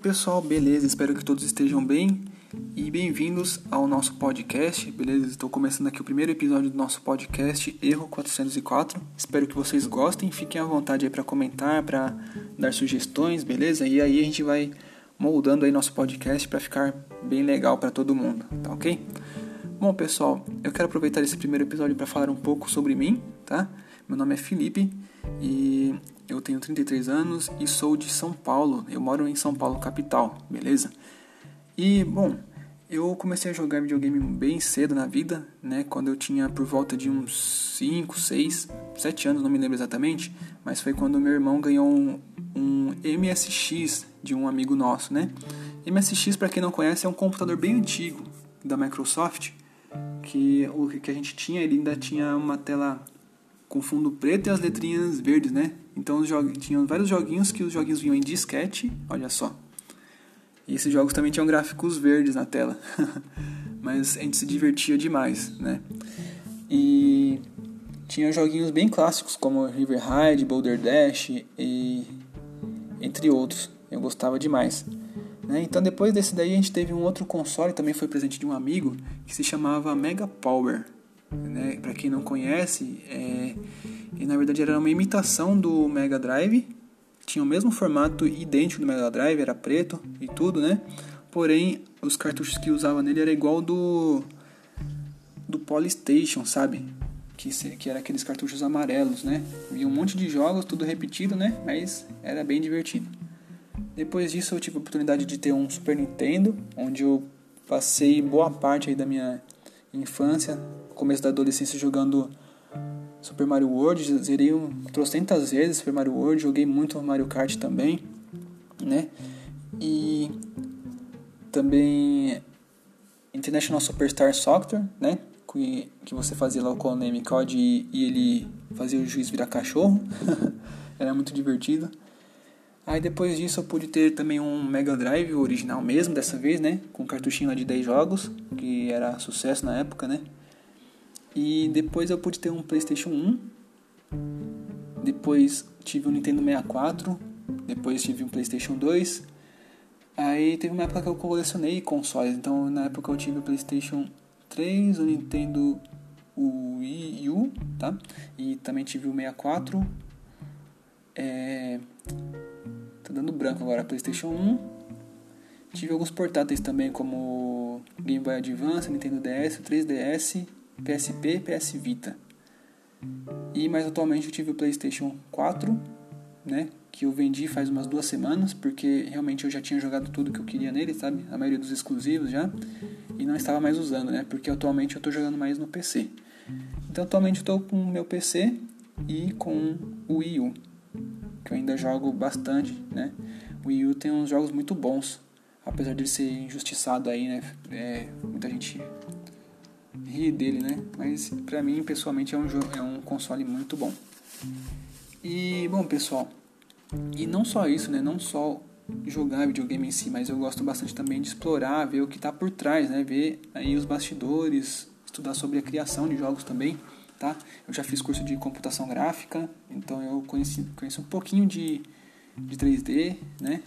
pessoal, beleza? Espero que todos estejam bem e bem-vindos ao nosso podcast, beleza? Estou começando aqui o primeiro episódio do nosso podcast Erro 404. Espero que vocês gostem, fiquem à vontade aí para comentar, para dar sugestões, beleza? E aí a gente vai moldando aí nosso podcast para ficar bem legal para todo mundo, tá ok? Bom, pessoal, eu quero aproveitar esse primeiro episódio para falar um pouco sobre mim, tá? Meu nome é Felipe e eu tenho 33 anos e sou de São Paulo. Eu moro em São Paulo, capital, beleza? E, bom, eu comecei a jogar videogame bem cedo na vida, né? Quando eu tinha por volta de uns 5, 6, 7 anos, não me lembro exatamente, mas foi quando meu irmão ganhou um, um MSX de um amigo nosso, né? MSX, para quem não conhece, é um computador bem antigo da Microsoft, que o que a gente tinha, ele ainda tinha uma tela com fundo preto e as letrinhas verdes, né? Então tinham vários joguinhos que os joguinhos vinham em disquete, olha só. E esses jogos também tinham gráficos verdes na tela. Mas a gente se divertia demais, né? E tinha joguinhos bem clássicos como River Ride, Boulder Dash e entre outros. Eu gostava demais. Né? Então depois desse daí a gente teve um outro console, também foi presente de um amigo, que se chamava Mega Power. Né? Para quem não conhece, é... e na verdade era uma imitação do Mega Drive, tinha o mesmo formato idêntico do Mega Drive, era preto e tudo, né? Porém, os cartuchos que usava nele era igual do do Polystation, sabe? Que, que era aqueles cartuchos amarelos, né? Vinha um monte de jogos, tudo repetido, né? Mas era bem divertido. Depois disso, eu tive a oportunidade de ter um Super Nintendo, onde eu passei boa parte aí da minha infância, começo da adolescência jogando Super Mario World, zerei um, trocentas vezes Super Mario World, joguei muito Mario Kart também, né? E também International Superstar Soccer, né? Que, que você fazia lá o Konami Code e, e ele fazia o juiz virar cachorro. Era muito divertido. Aí depois disso eu pude ter também um Mega Drive, original mesmo, dessa vez, né? Com cartuchinho lá de 10 jogos, que era sucesso na época, né? E depois eu pude ter um PlayStation 1. Depois tive um Nintendo 64. Depois tive um PlayStation 2. Aí teve uma época que eu colecionei consoles. Então na época eu tive o PlayStation 3, o Nintendo Wii U, tá? E também tive o 64. É... Tá dando branco agora, PlayStation 1. Tive alguns portáteis também, como Game Boy Advance, Nintendo DS, 3DS PSP, PS Vita. E mais atualmente eu tive o PlayStation 4, né, que eu vendi faz umas duas semanas, porque realmente eu já tinha jogado tudo que eu queria nele, sabe? A maioria dos exclusivos já, e não estava mais usando, né? Porque atualmente eu estou jogando mais no PC. Então atualmente eu estou com o meu PC e com o Wii U, que eu ainda jogo bastante, né? O Wii U tem uns jogos muito bons, apesar de ser injustiçado aí, né? É, muita gente rir dele, né? Mas pra mim, pessoalmente, é um, jogo, é um console muito bom. E, bom, pessoal, e não só isso, né? Não só jogar videogame em si, mas eu gosto bastante também de explorar, ver o que está por trás, né? Ver aí os bastidores, estudar sobre a criação de jogos também, tá? Eu já fiz curso de computação gráfica, então eu conheci, conheço um pouquinho de, de 3D, né?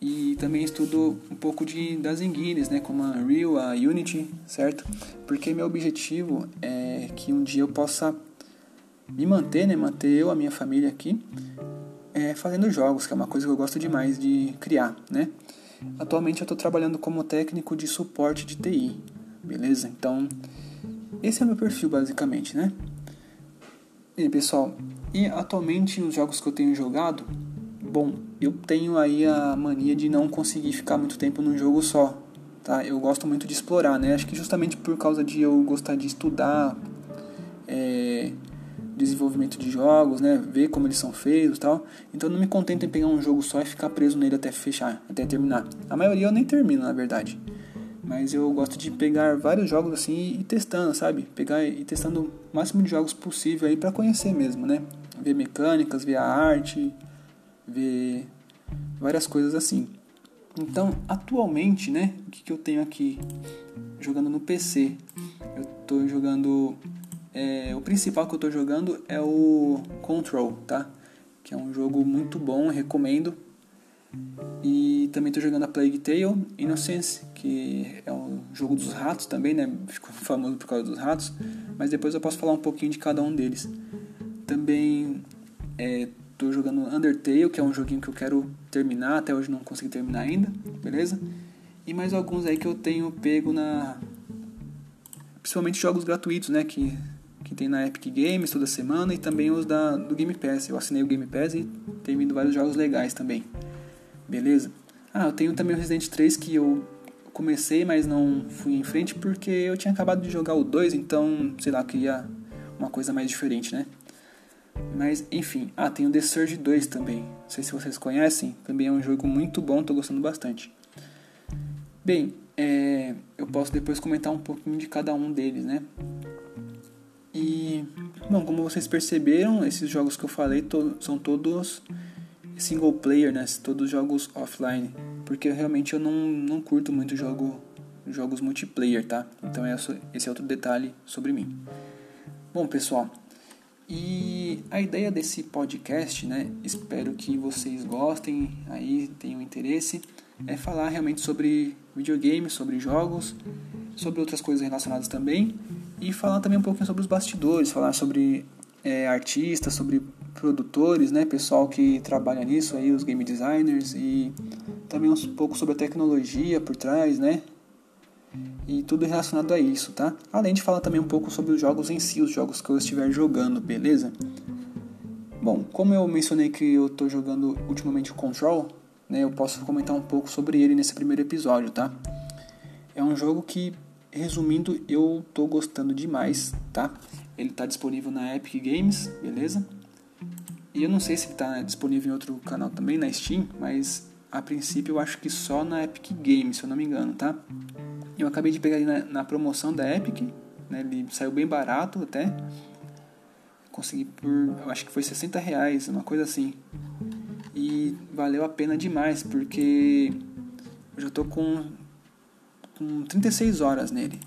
e também estudo um pouco de das engines, né, como a Unreal, a Unity, certo? Porque meu objetivo é que um dia eu possa me manter, né, manter eu, a minha família aqui, é, fazendo jogos, que é uma coisa que eu gosto demais de criar, né? Atualmente eu estou trabalhando como técnico de suporte de TI, beleza? Então, esse é o meu perfil basicamente, né? E pessoal, e atualmente os jogos que eu tenho jogado, Bom, eu tenho aí a mania de não conseguir ficar muito tempo num jogo só, tá? Eu gosto muito de explorar, né? Acho que justamente por causa de eu gostar de estudar é, desenvolvimento de jogos, né? Ver como eles são feitos tal. Então não me contento em pegar um jogo só e ficar preso nele até fechar, até terminar. A maioria eu nem termino, na verdade. Mas eu gosto de pegar vários jogos assim e ir testando, sabe? Pegar e testando o máximo de jogos possível aí para conhecer mesmo, né? Ver mecânicas, ver a arte, ver várias coisas assim. Então, atualmente, né, o que, que eu tenho aqui jogando no PC? Eu estou jogando. É, o principal que eu estou jogando é o Control, tá? Que é um jogo muito bom, recomendo. E também estou jogando a Plague Tale Innocence, que é um jogo dos ratos também, né? Ficou famoso por causa dos ratos, mas depois eu posso falar um pouquinho de cada um deles. Também estou é, jogando Undertale, que é um joguinho que eu quero terminar, até hoje não consegui terminar ainda, beleza? E mais alguns aí que eu tenho pego na principalmente jogos gratuitos, né, que que tem na Epic Games toda semana e também os da do Game Pass. Eu assinei o Game Pass e tem vindo vários jogos legais também. Beleza? Ah, eu tenho também o Resident 3 que eu comecei, mas não fui em frente porque eu tinha acabado de jogar o 2, então, sei lá, queria uma coisa mais diferente, né? Mas, enfim. Ah, tem o The Surge 2 também. Não sei se vocês conhecem. Também é um jogo muito bom, tô gostando bastante. Bem, é, eu posso depois comentar um pouquinho de cada um deles, né? E, bom, como vocês perceberam, esses jogos que eu falei to são todos single player, né? Todos jogos offline, porque realmente eu não, não curto muito jogo, jogos multiplayer, tá? Então esse é outro detalhe sobre mim. Bom, pessoal, e a ideia desse podcast, né? Espero que vocês gostem, aí tenham interesse, é falar realmente sobre videogames, sobre jogos, sobre outras coisas relacionadas também e falar também um pouquinho sobre os bastidores, falar sobre é, artistas, sobre produtores, né, pessoal que trabalha nisso aí, os game designers e também um pouco sobre a tecnologia por trás, né, e tudo relacionado a isso, tá? Além de falar também um pouco sobre os jogos em si, os jogos que eu estiver jogando, beleza? Bom, como eu mencionei que eu estou jogando ultimamente o Control, né, eu posso comentar um pouco sobre ele nesse primeiro episódio, tá? É um jogo que, resumindo, eu estou gostando demais, tá? Ele está disponível na Epic Games, beleza? E eu não sei se ele está disponível em outro canal também, na Steam, mas a princípio eu acho que só na Epic Games, se eu não me engano, tá? Eu acabei de pegar ele na, na promoção da Epic, né? Ele saiu bem barato até. Consegui por, eu acho que foi 60 reais, uma coisa assim. E valeu a pena demais, porque eu já tô com, com 36 horas nele.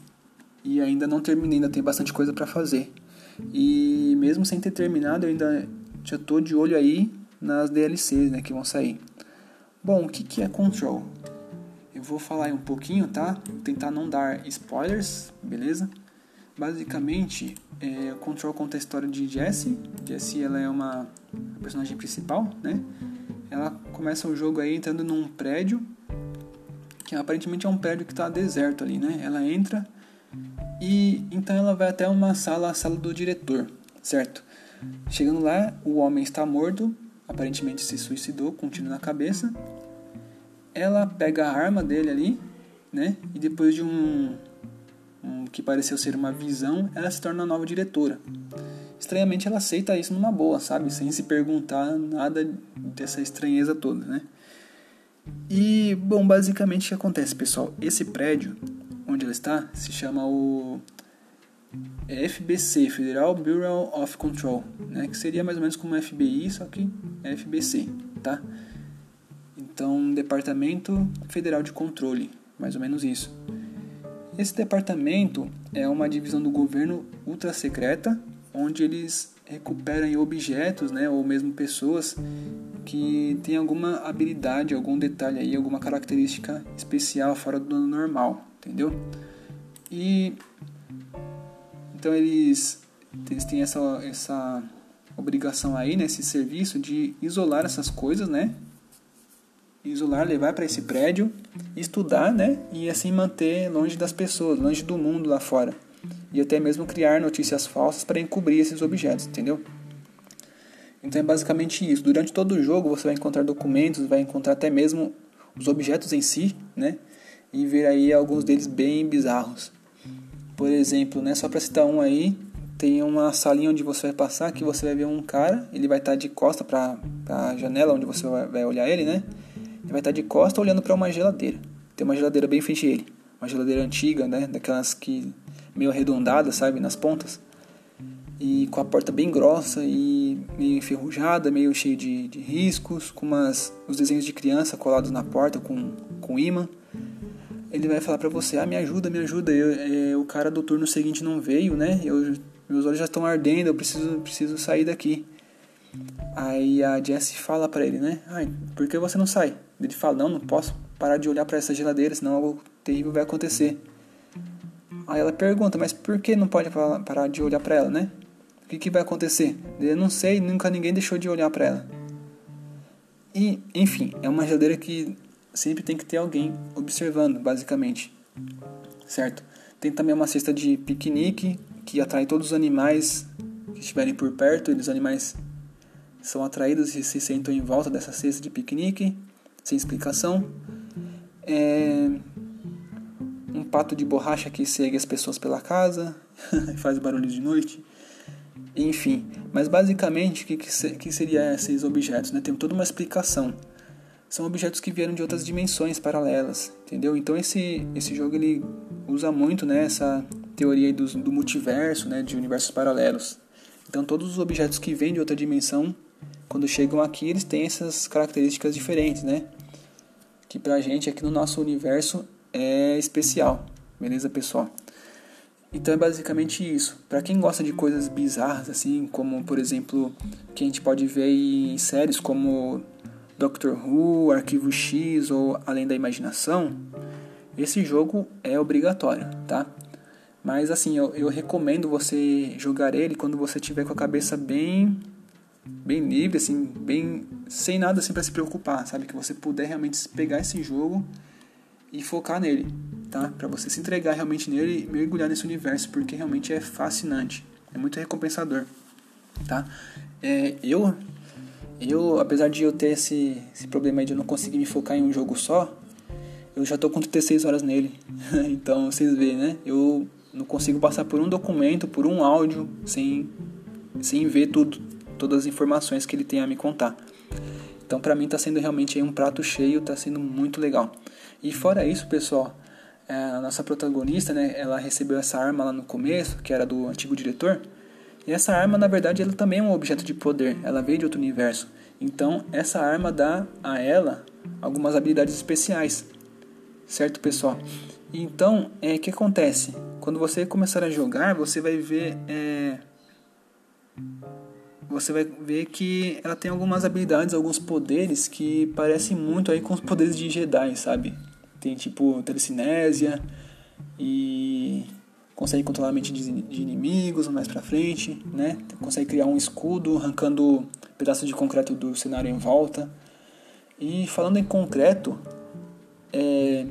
E ainda não terminei, ainda tem bastante coisa para fazer. E mesmo sem ter terminado, eu ainda já tô de olho aí nas DLCs né, que vão sair. Bom, o que, que é Control? Eu vou falar aí um pouquinho, tá? Vou tentar não dar spoilers, beleza? Basicamente, é, Control conta a história de Jessie. Jessie ela é uma personagem principal, né? Ela começa o jogo aí entrando num prédio que aparentemente é um prédio que está deserto ali, né? Ela entra e então ela vai até uma sala, a sala do diretor, certo? Chegando lá, o homem está morto, aparentemente se suicidou com um tiro na cabeça. Ela pega a arma dele ali, né? E depois de um, um que pareceu ser uma visão, ela se torna a nova diretora. Estranhamente ela aceita isso numa boa, sabe? Sem se perguntar nada dessa estranheza toda, né? E, bom, basicamente o que acontece, pessoal? Esse prédio onde ela está se chama o FBC, Federal Bureau of Control, né, que seria mais ou menos como FBI, só que FBC, tá? Então, Departamento Federal de Controle, mais ou menos isso. Esse departamento é uma divisão do governo ultra secreta, onde eles recuperam objetos, né, ou mesmo pessoas que têm alguma habilidade, algum detalhe aí, alguma característica especial fora do normal, entendeu? E então eles, eles têm essa, essa obrigação aí, nesse né, serviço de isolar essas coisas, né? Isolar, levar para esse prédio, estudar, né? E assim manter longe das pessoas, longe do mundo lá fora. E até mesmo criar notícias falsas para encobrir esses objetos, entendeu? Então é basicamente isso. Durante todo o jogo você vai encontrar documentos, vai encontrar até mesmo os objetos em si, né? E ver aí alguns deles bem bizarros. Por exemplo, né, só para citar um aí, tem uma salinha onde você vai passar que você vai ver um cara, ele vai estar tá de costa para a janela onde você vai olhar ele, né? Ele vai estar tá de costa olhando para uma geladeira. Tem uma geladeira bem frente a ele, uma geladeira antiga, né, daquelas que meio arredondada, sabe, nas pontas. E com a porta bem grossa e meio enferrujada, meio cheio de, de riscos, com umas, os desenhos de criança colados na porta com, com imã ele vai falar para você, ah, me ajuda, me ajuda, eu, é, o cara do turno seguinte não veio, né? Eu, meus olhos já estão ardendo, eu preciso, preciso sair daqui. Aí a Jessie fala para ele, né? Ai, por que você não sai? Ele fala, não, não posso parar de olhar para essa geladeira, senão algo terrível vai acontecer. Aí ela pergunta, mas por que não pode parar de olhar para ela, né? O que, que vai acontecer? Eu não sei, nunca ninguém deixou de olhar para ela. E, enfim, é uma geladeira que sempre tem que ter alguém observando, basicamente. Certo? Tem também uma cesta de piquenique que atrai todos os animais que estiverem por perto, e os animais são atraídos e se sentam em volta dessa cesta de piquenique, sem explicação. É um pato de borracha que segue as pessoas pela casa, faz barulho de noite. Enfim, mas basicamente o que, que seria esses objetos? Né? Tem toda uma explicação. São objetos que vieram de outras dimensões paralelas, entendeu? Então esse, esse jogo ele usa muito né, essa teoria do, do multiverso, né, de universos paralelos. Então todos os objetos que vêm de outra dimensão, quando chegam aqui, eles têm essas características diferentes, né? Que pra gente aqui no nosso universo é especial, beleza, pessoal? Então é basicamente isso. Para quem gosta de coisas bizarras assim, como por exemplo, que a gente pode ver em séries como Doctor Who, Arquivo X ou Além da Imaginação, esse jogo é obrigatório, tá? Mas assim, eu, eu recomendo você jogar ele quando você tiver com a cabeça bem bem livre, assim, bem sem nada assim para se preocupar, sabe? Que você puder realmente pegar esse jogo e focar nele, tá? Para você se entregar realmente nele e mergulhar nesse universo, porque realmente é fascinante, é muito recompensador, tá? É, eu, eu, apesar de eu ter esse, esse problema de eu não conseguir me focar em um jogo só, eu já tô com 36 horas nele, então vocês veem, né? Eu não consigo passar por um documento, por um áudio, sem, sem ver tudo, todas as informações que ele tem a me contar. Então, para mim, está sendo realmente um prato cheio, está sendo muito legal. E fora isso, pessoal, é, a nossa protagonista, né, ela recebeu essa arma lá no começo, que era do antigo diretor. E essa arma, na verdade, ela também é um objeto de poder. Ela veio de outro universo. Então, essa arma dá a ela algumas habilidades especiais. Certo, pessoal? Então, o é, que acontece? Quando você começar a jogar, você vai ver é, você vai ver que ela tem algumas habilidades, alguns poderes que parecem muito aí com os poderes de Jedi, sabe? Tem tipo telecinésia e consegue controlar a mente de, inimigos mais pra frente, né? Consegue criar um escudo arrancando pedaços de concreto do cenário em volta. E falando em concreto, é,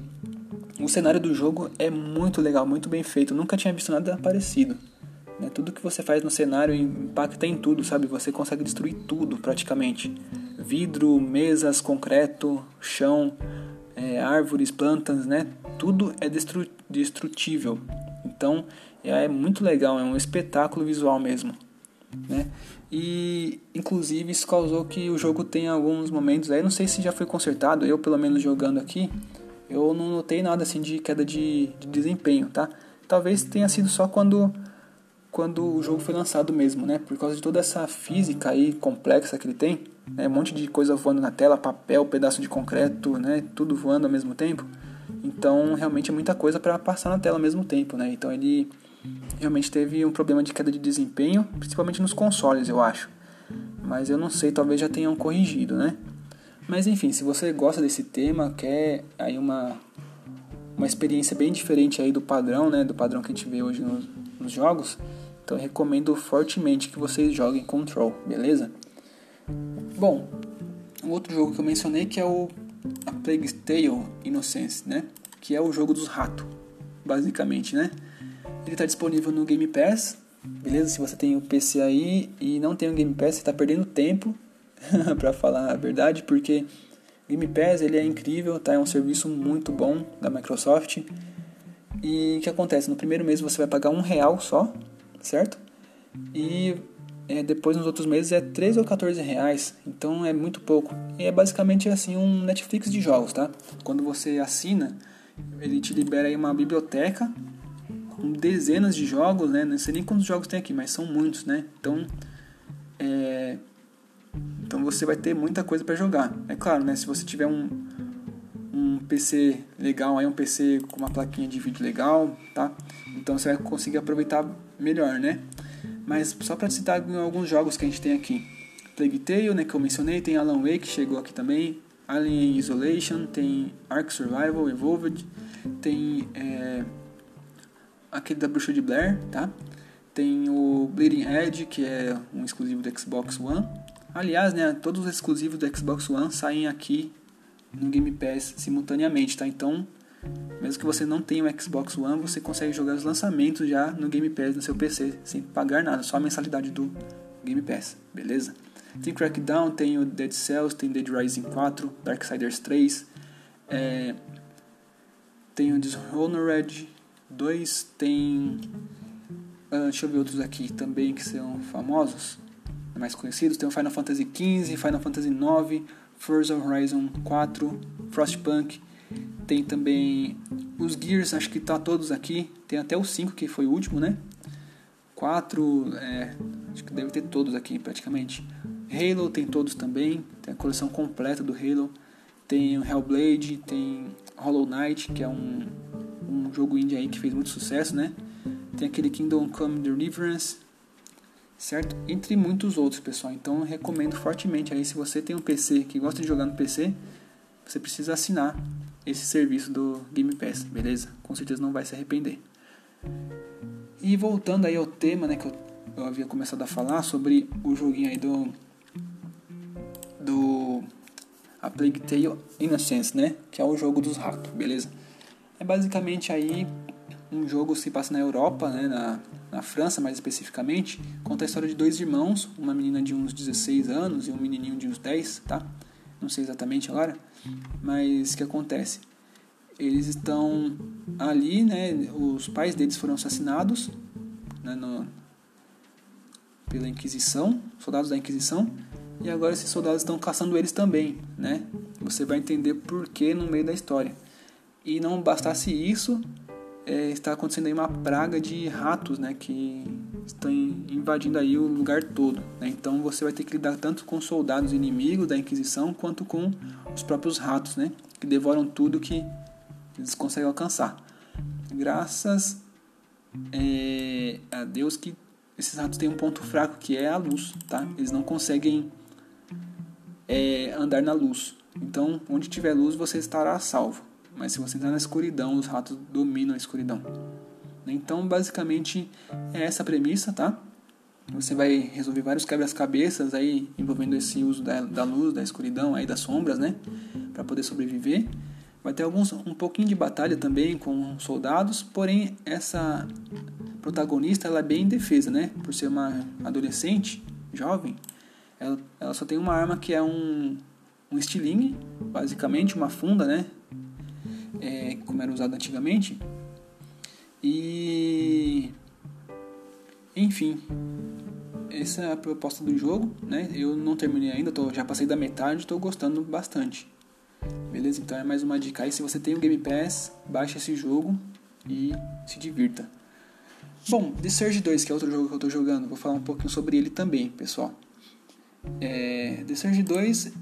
o cenário do jogo é muito legal, muito bem feito. Nunca tinha visto nada parecido. Né? Tudo que você faz no cenário impacta em tudo, sabe? Você consegue destruir tudo praticamente. Vidro, mesas, concreto, chão, é, árvores, plantas, né? Tudo é destru destrutível. Então é muito legal, é um espetáculo visual mesmo. Né? E inclusive isso causou que o jogo tenha alguns momentos aí, não sei se já foi consertado, eu pelo menos jogando aqui, eu não notei nada assim de queda de, de desempenho, tá? Talvez tenha sido só quando quando o jogo foi lançado mesmo, né? Por causa de toda essa física aí complexa que ele tem, né? Um monte de coisa voando na tela, papel, pedaço de concreto, né? Tudo voando ao mesmo tempo. Então, realmente é muita coisa para passar na tela ao mesmo tempo, né? Então, ele realmente teve um problema de queda de desempenho, principalmente nos consoles, eu acho. Mas eu não sei, talvez já tenham corrigido, né? Mas enfim, se você gosta desse tema, quer aí uma uma experiência bem diferente aí do padrão, né, do padrão que a gente vê hoje nos, nos jogos, então eu recomendo fortemente que vocês joguem Control, beleza? Bom, o outro jogo que eu mencionei que é o A Plague Tale Innocence, né? Que é o jogo dos ratos, basicamente, né? Ele está disponível no Game Pass, beleza? Se você tem o PC aí e não tem o Game Pass, você está perdendo tempo, para falar a verdade, porque Game Pass ele é incrível, tá? É um serviço muito bom da Microsoft. E o que acontece? No primeiro mês você vai pagar um real só certo? E é, depois nos outros meses é 13 ou 14 reais, então é muito pouco. E é basicamente assim um Netflix de jogos, tá? Quando você assina, ele te libera aí uma biblioteca com dezenas de jogos, né? Não sei nem quantos jogos tem aqui, mas são muitos, né? Então, é... então você vai ter muita coisa para jogar. É claro, né? Se você tiver um, um PC legal, aí um PC com uma plaquinha de vídeo legal, tá? Então você vai conseguir aproveitar melhor, né? Mas só para citar alguns jogos que a gente tem aqui: Plague Tale, né, que eu mencionei, tem Alan Wake, que chegou aqui também, Alien Isolation, tem Ark Survival Evolved, tem é, aquele da Bruxa de Blair, tá? Tem o Bleeding Edge, que é um exclusivo do Xbox One. Aliás, né, todos os exclusivos do Xbox One saem aqui no Game Pass simultaneamente, tá? Então, mesmo que você não tenha o Xbox One, você consegue jogar os lançamentos já no Game Pass no seu PC, sem pagar nada, só a mensalidade do Game Pass, beleza? Tem Crackdown, tem o Dead Cells, tem Dead Rising 4, Darksiders 3, é, tem o Dishonored 2, tem Uh, deixa eu ver outros aqui também que são famosos, mais conhecidos. Tem o Final Fantasy XV, Final Fantasy IX, Forza Horizon 4, Frostpunk. Tem também os Gears, acho que tá todos aqui. Tem até o 5 que foi o último, né? 4, é, acho que deve ter todos aqui praticamente. Halo tem todos também, tem a coleção completa do Halo. Tem o Hellblade, tem Hollow Knight, que é um, um jogo indie aí que fez muito sucesso, né? tem aquele Kingdom Come Deliverance, certo? Entre muitos outros, pessoal. Então recomendo fortemente aí se você tem um PC que gosta de jogar no PC, você precisa assinar esse serviço do Game Pass, beleza? Com certeza não vai se arrepender. E voltando aí ao tema, né, que eu, eu havia começado a falar sobre o joguinho aí do do A Plague Tale Innocence, né, que é o jogo dos ratos, beleza? É basicamente aí um jogo se passa na Europa, né, na, na França mais especificamente, conta a história de dois irmãos, uma menina de uns 16 anos e um menininho de uns 10, tá? Não sei exatamente agora, mas o que acontece? Eles estão ali, né, os pais deles foram assassinados né, no, pela Inquisição, soldados da Inquisição, e agora esses soldados estão caçando eles também, né? Você vai entender por que no meio da história. E não bastasse isso, é, está acontecendo aí uma praga de ratos, né, que estão invadindo aí o lugar todo. Né? Então você vai ter que lidar tanto com soldados inimigos da Inquisição quanto com os próprios ratos, né, que devoram tudo que eles conseguem alcançar. Graças é, a Deus que esses ratos têm um ponto fraco que é a luz, tá? Eles não conseguem é, andar na luz. Então, onde tiver luz, você estará salvo. Mas se você entrar na escuridão, os ratos dominam a escuridão. Então, basicamente, é essa a premissa, tá? Você vai resolver vários quebra-cabeças aí envolvendo esse uso da, da luz, da escuridão, aí das sombras, né? Para poder sobreviver. Vai ter alguns um pouquinho de batalha também com soldados, porém essa protagonista ela é bem indefesa, né? Por ser uma adolescente, jovem, ela, ela só tem uma arma que é um, um estilingue, basicamente uma funda, né? é, como era usado antigamente. E enfim, essa é a proposta do jogo, né? Eu não terminei ainda, tô, já passei da metade, estou gostando bastante. Beleza? Então é mais uma dica aí. Se você tem o Game Pass, baixe esse jogo e se divirta. Bom, The Surge 2, que é outro jogo que eu estou jogando, vou falar um pouquinho sobre ele também, pessoal. É, The Surge 2,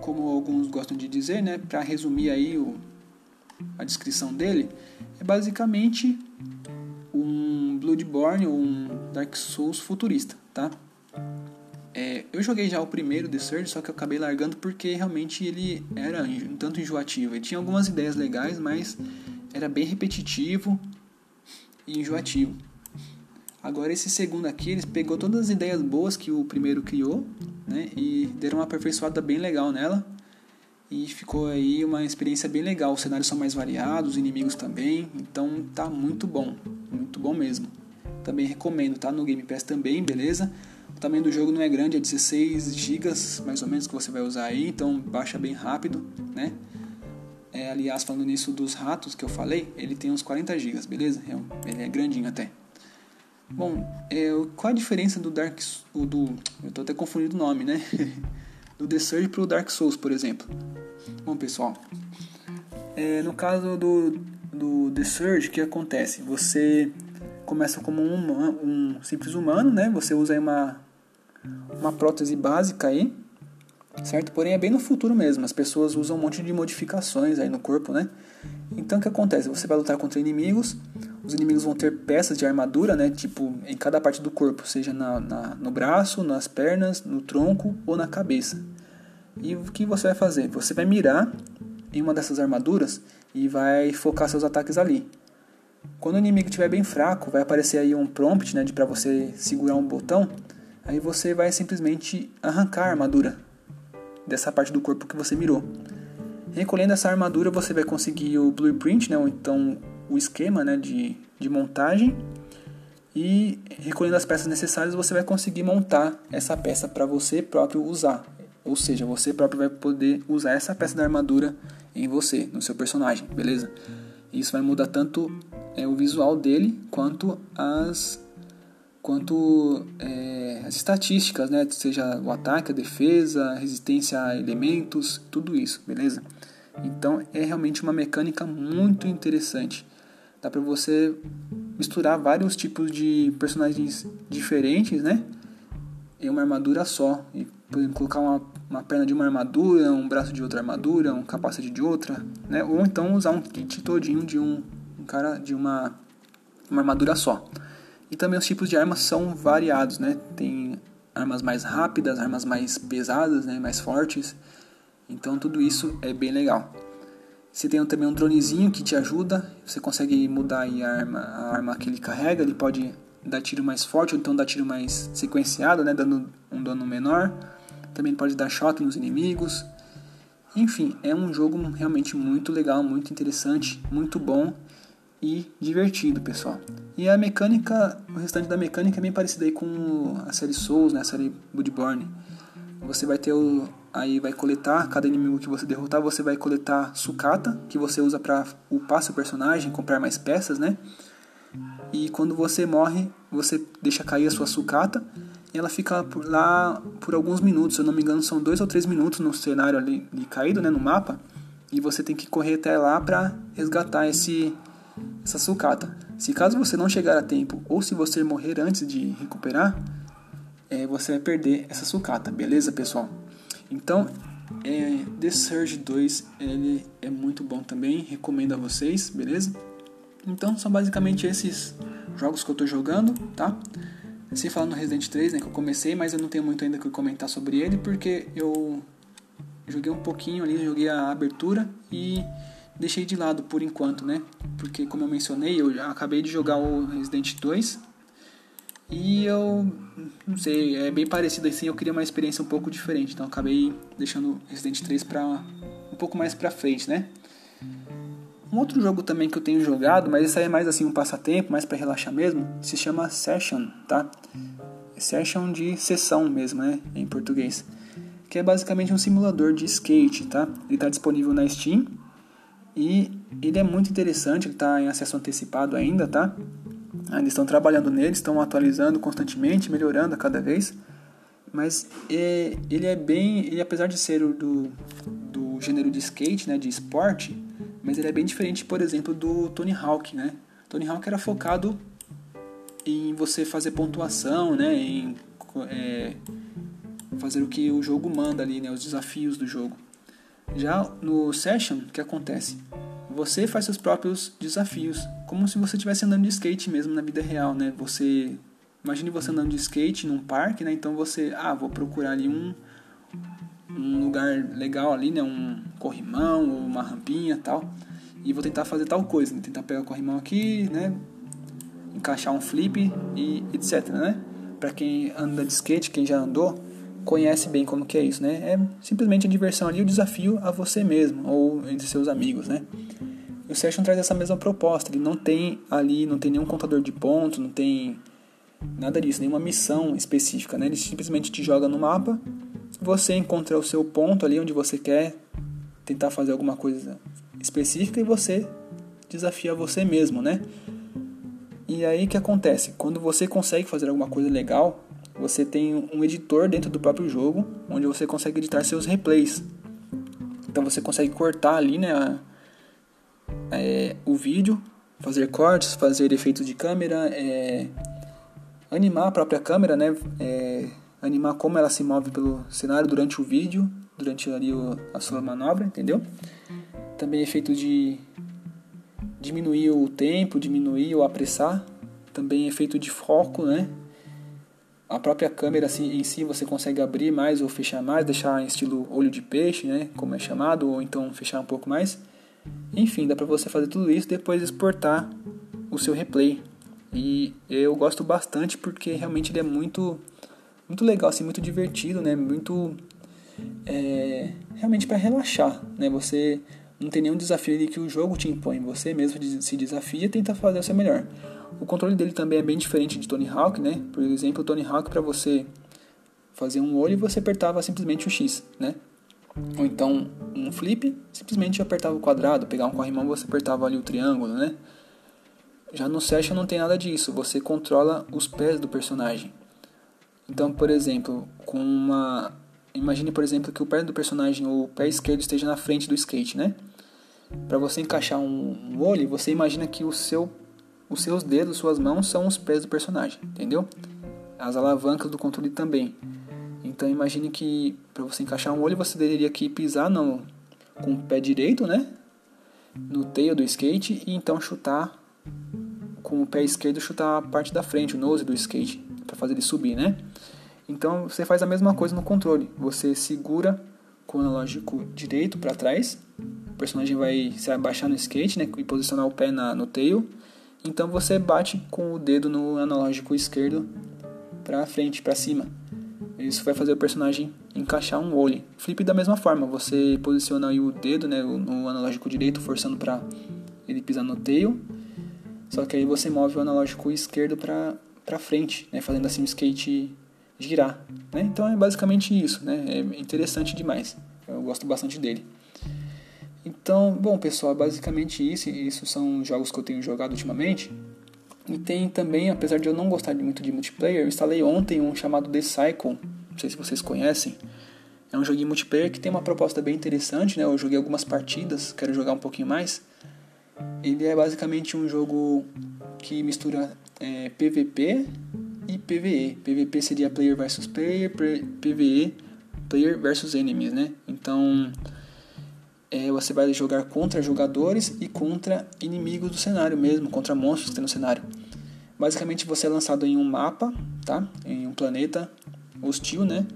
como alguns gostam de dizer, né, para resumir aí o, a descrição dele, é basicamente um Bloodborne ou um Dark Souls futurista, tá? É, eu joguei já o primeiro The Surge, só que eu acabei largando porque realmente ele era um tanto enjoativo. Ele tinha algumas ideias legais, mas era bem repetitivo e enjoativo. Agora esse segundo aqui, eles pegou todas as ideias boas que o primeiro criou, né, e deram uma aperfeiçoada bem legal nela e ficou aí uma experiência bem legal. Os cenários são mais variados, os inimigos também, então tá muito bom, muito bom mesmo. Também recomendo, tá no Game Pass também, beleza? O tamanho do jogo não é grande, é 16 GB mais ou menos que você vai usar aí, então baixa bem rápido, né? É, aliás, falando nisso dos ratos que eu falei, ele tem uns 40 GB, beleza? É, ele é grandinho até. Bom, é, qual a diferença do Dark do eu tô até confundindo o nome, né? do The Surge para o Dark Souls, por exemplo. Bom, pessoal, é, no caso do, do The Surge, o que acontece? Você começa como um, um simples humano, né? Você usa uma, uma prótese básica aí, certo? Porém é bem no futuro mesmo, as pessoas usam um monte de modificações aí no corpo, né? Então o que acontece? Você vai lutar contra inimigos, os inimigos vão ter peças de armadura, né? Tipo, em cada parte do corpo, seja na, na, no braço, nas pernas, no tronco ou na cabeça. E o que você vai fazer? Você vai mirar em uma dessas armaduras e vai focar seus ataques ali. Quando o inimigo estiver bem fraco, vai aparecer aí um prompt, né, para você segurar um botão. Aí você vai simplesmente arrancar a armadura dessa parte do corpo que você mirou. Recolhendo essa armadura, você vai conseguir o blueprint, né, ou então o esquema né, de, de montagem. E recolhendo as peças necessárias, você vai conseguir montar essa peça para você próprio usar. Ou seja, você próprio vai poder usar essa peça da armadura em você, no seu personagem, beleza? Isso vai mudar tanto é, o visual dele quanto as quanto é, as estatísticas, né? Seja o ataque, a defesa, a resistência a elementos, tudo isso, beleza? Então é realmente uma mecânica muito interessante. Dá para você misturar vários tipos de personagens diferentes, né? Em uma armadura só. E, por exemplo, colocar uma, uma perna de uma armadura, um braço de outra armadura, um capacete de outra, né? Ou então usar um kit todinho de um, um cara de uma, uma armadura só. E também os tipos de armas são variados, né? Tem armas mais rápidas, armas mais pesadas, né? mais fortes. Então tudo isso é bem legal. Você tem também um dronezinho que te ajuda. Você consegue mudar a arma, a arma que ele carrega. Ele pode dar tiro mais forte ou então dar tiro mais sequenciado, né? dando um dano menor. Também pode dar shot nos inimigos. Enfim, é um jogo realmente muito legal, muito interessante, muito bom e divertido, pessoal. E a mecânica, o restante da mecânica é bem parecida aí com a série Souls, né, a série Bloodborne. Você vai ter o aí vai coletar cada inimigo que você derrotar, você vai coletar sucata, que você usa para upar seu personagem, comprar mais peças, né? E quando você morre, você deixa cair a sua sucata e ela fica lá por alguns minutos, se eu não me engano, são dois ou três minutos no cenário ali, ali caído, né, no mapa, e você tem que correr até lá para resgatar esse essa sucata. Se caso você não chegar a tempo ou se você morrer antes de recuperar, é, você vai perder essa sucata, beleza, pessoal? Então, é, The Surge 2 ele é muito bom também, recomendo a vocês, beleza? Então, são basicamente esses jogos que eu estou jogando, tá? Sem falar no Resident 3, né, que eu comecei, mas eu não tenho muito ainda que comentar sobre ele, porque eu joguei um pouquinho ali, joguei a abertura e deixei de lado por enquanto, né? Porque como eu mencionei, eu acabei de jogar o Resident 2 e eu não sei, é bem parecido assim, eu queria uma experiência um pouco diferente, então acabei deixando Resident 3 para um pouco mais para frente, né? Um outro jogo também que eu tenho jogado, mas esse aí é mais assim um passatempo, mais para relaxar mesmo, se chama Session, tá? Session de sessão mesmo, né, em português. Que é basicamente um simulador de skate, tá? Ele está disponível na Steam e ele é muito interessante, ele está em acesso antecipado ainda, tá? Ainda estão trabalhando nele, estão atualizando constantemente, melhorando a cada vez. Mas é, ele é bem, ele apesar de ser do, do gênero de skate, né, de esporte, mas ele é bem diferente, por exemplo, do Tony Hawk, né? Tony Hawk era focado em você fazer pontuação, né, em é, fazer o que o jogo manda ali, né, os desafios do jogo. Já no Session, o que acontece? Você faz seus próprios desafios, como se você estivesse andando de skate mesmo na vida real, né? Você imagine você andando de skate num parque, né? Então você, ah, vou procurar ali um um lugar legal ali, né? Um corrimão ou uma rampinha, tal, e vou tentar fazer tal coisa, né? tentar pegar o corrimão aqui, né? Encaixar um flip e etc, né? Para quem anda de skate, quem já andou, conhece bem como que é isso, né? É simplesmente a diversão ali, o desafio a você mesmo ou entre seus amigos, né? O Session traz essa mesma proposta, ele não tem ali, não tem nenhum contador de pontos, não tem nada disso, nenhuma missão específica, né? Ele simplesmente te joga no mapa, você encontra o seu ponto ali onde você quer tentar fazer alguma coisa específica e você desafia você mesmo, né? E aí o que acontece? Quando você consegue fazer alguma coisa legal, você tem um editor dentro do próprio jogo, onde você consegue editar seus replays. Então você consegue cortar ali, né, é, o vídeo, fazer cortes, fazer efeitos de câmera, é, animar a própria câmera, né, é, animar como ela se move pelo cenário durante o vídeo, durante ali o, a sua manobra, entendeu? Também efeito de diminuir o tempo, diminuir ou apressar. Também efeito de foco, né? A própria câmera assim, em si você consegue abrir mais ou fechar mais, deixar em estilo olho de peixe, né? Como é chamado, ou então fechar um pouco mais. Enfim, dá para você fazer tudo isso depois exportar o seu replay. E eu gosto bastante porque realmente ele é muito muito legal, assim, muito divertido, né? Muito é, realmente para relaxar, né? Você não tem nenhum desafio que o jogo te impõe, você mesmo se desafia e tenta fazer o seu melhor. O controle dele também é bem diferente de Tony Hawk, né? Por exemplo, Tony Hawk para você fazer um olho você apertava simplesmente o X, né? Ou então um flip, simplesmente apertava o quadrado, pegar um corrimão você apertava ali o triângulo, né? Já no Session não tem nada disso, você controla os pés do personagem. Então, por exemplo, com uma imagine, por exemplo, que o pé do personagem, o pé esquerdo esteja na frente do skate, né? Para você encaixar um, um olho, você imagina que o seu, os seus dedos, suas mãos são os pés do personagem, entendeu? As alavancas do controle também. Então imagine que para você encaixar um olho, você teria que pisar no, com o pé direito, né? No tail do skate e então chutar com o pé esquerdo chutar a parte da frente, o nose do skate, para fazer ele subir, né? Então você faz a mesma coisa no controle. Você segura com o analógico direito para trás. O personagem vai se abaixar no skate né, e posicionar o pé na, no tail. Então você bate com o dedo no analógico esquerdo para frente, para cima. Isso vai fazer o personagem encaixar um olho. Flip da mesma forma, você posiciona o dedo né, no analógico direito, forçando para ele pisar no tail. Só que aí você move o analógico esquerdo para frente, né, fazendo assim um skate girar. Né? Então é basicamente isso, né? é interessante demais. Eu gosto bastante dele. Então, bom pessoal, é basicamente isso. Isso são jogos que eu tenho jogado ultimamente. E tem também, apesar de eu não gostar muito de multiplayer, eu instalei ontem um chamado The Cycle. Não sei se vocês conhecem. É um joguinho multiplayer que tem uma proposta bem interessante, né? Eu joguei algumas partidas, quero jogar um pouquinho mais. Ele é basicamente um jogo que mistura é, PVP e PVE. PVP seria player versus player, PVE player versus enemies, né? Então é, você vai jogar contra jogadores e contra inimigos do cenário mesmo, contra monstros que tem no cenário. Basicamente você é lançado em um mapa, tá? Em um planeta hostil, né?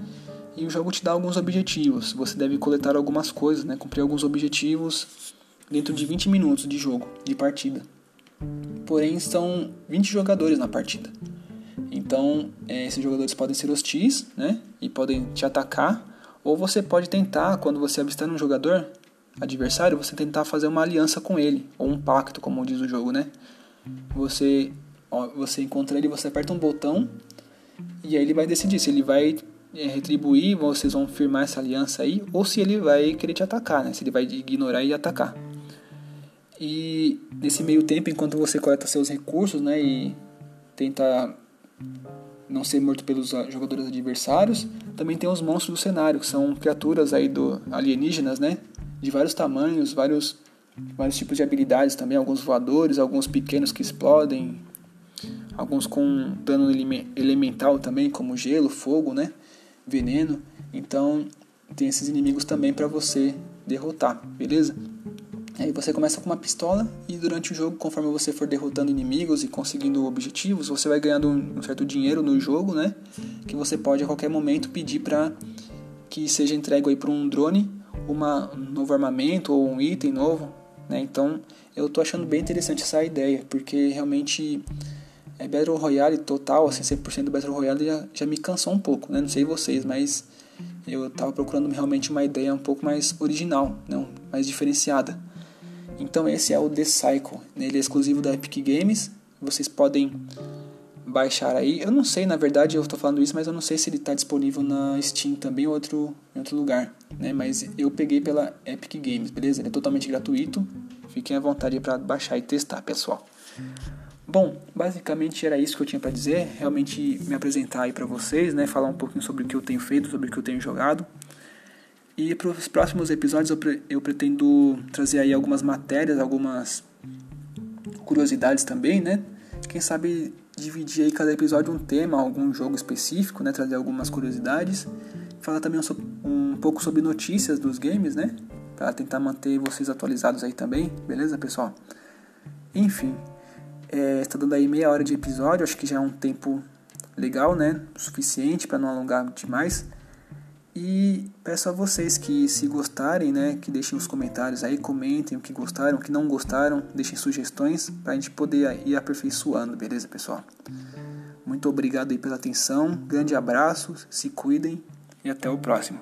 E o jogo te dá alguns objetivos. Você deve coletar algumas coisas, né? Cumprir alguns objetivos dentro de 20 minutos de jogo, de partida. Porém, são 20 jogadores na partida. Então, é, esses jogadores podem ser hostis, né? E podem te atacar. Ou você pode tentar, quando você avistar um jogador adversário, você tentar fazer uma aliança com ele. Ou um pacto, como diz o jogo, né? Você, ó, você encontra ele, você aperta um botão. E aí ele vai decidir se ele vai é, retribuir, vocês vão firmar essa aliança aí. Ou se ele vai querer te atacar, né? Se ele vai ignorar e atacar. E nesse meio tempo, enquanto você coleta seus recursos, né? E tenta não ser morto pelos jogadores adversários. Também tem os monstros do cenário, que são criaturas aí do alienígenas, né? De vários tamanhos, vários, vários tipos de habilidades também, alguns voadores, alguns pequenos que explodem, alguns com dano elemental também, como gelo, fogo, né? Veneno. Então, tem esses inimigos também para você derrotar, beleza? Aí você começa com uma pistola e durante o jogo, conforme você for derrotando inimigos e conseguindo objetivos, você vai ganhando um certo dinheiro no jogo, né? Que você pode a qualquer momento pedir para que seja entregue aí para um drone uma, um novo armamento ou um item novo, né? Então eu tô achando bem interessante essa ideia, porque realmente é Battle Royale total, assim, 100% do Battle Royale já, já me cansou um pouco, né? Não sei vocês, mas eu tava procurando realmente uma ideia um pouco mais original, né? mais diferenciada. Então esse é o The Cycle, ele é exclusivo da Epic Games, vocês podem baixar aí. Eu não sei, na verdade, eu estou falando isso, mas eu não sei se ele está disponível na Steam também ou outro, em outro lugar, né? Mas eu peguei pela Epic Games, beleza? Ele é totalmente gratuito. Fiquem à vontade para baixar e testar, pessoal. Bom, basicamente era isso que eu tinha para dizer. Realmente me apresentar aí para vocês, né? Falar um pouquinho sobre o que eu tenho feito, sobre o que eu tenho jogado. E para os próximos episódios eu, pre eu pretendo trazer aí algumas matérias, algumas curiosidades também, né? Quem sabe dividir aí cada episódio um tema, algum jogo específico, né? Trazer algumas curiosidades. Falar também um, um pouco sobre notícias dos games, né? Para tentar manter vocês atualizados aí também, beleza, pessoal? Enfim, é, está dando aí meia hora de episódio, acho que já é um tempo legal, né? Suficiente para não alongar demais. E peço a vocês que se gostarem, né, que deixem os comentários aí, comentem o que gostaram, o que não gostaram, deixem sugestões para a gente poder ir aperfeiçoando, beleza, pessoal? Muito obrigado aí pela atenção, grande abraço, se cuidem e até o próximo.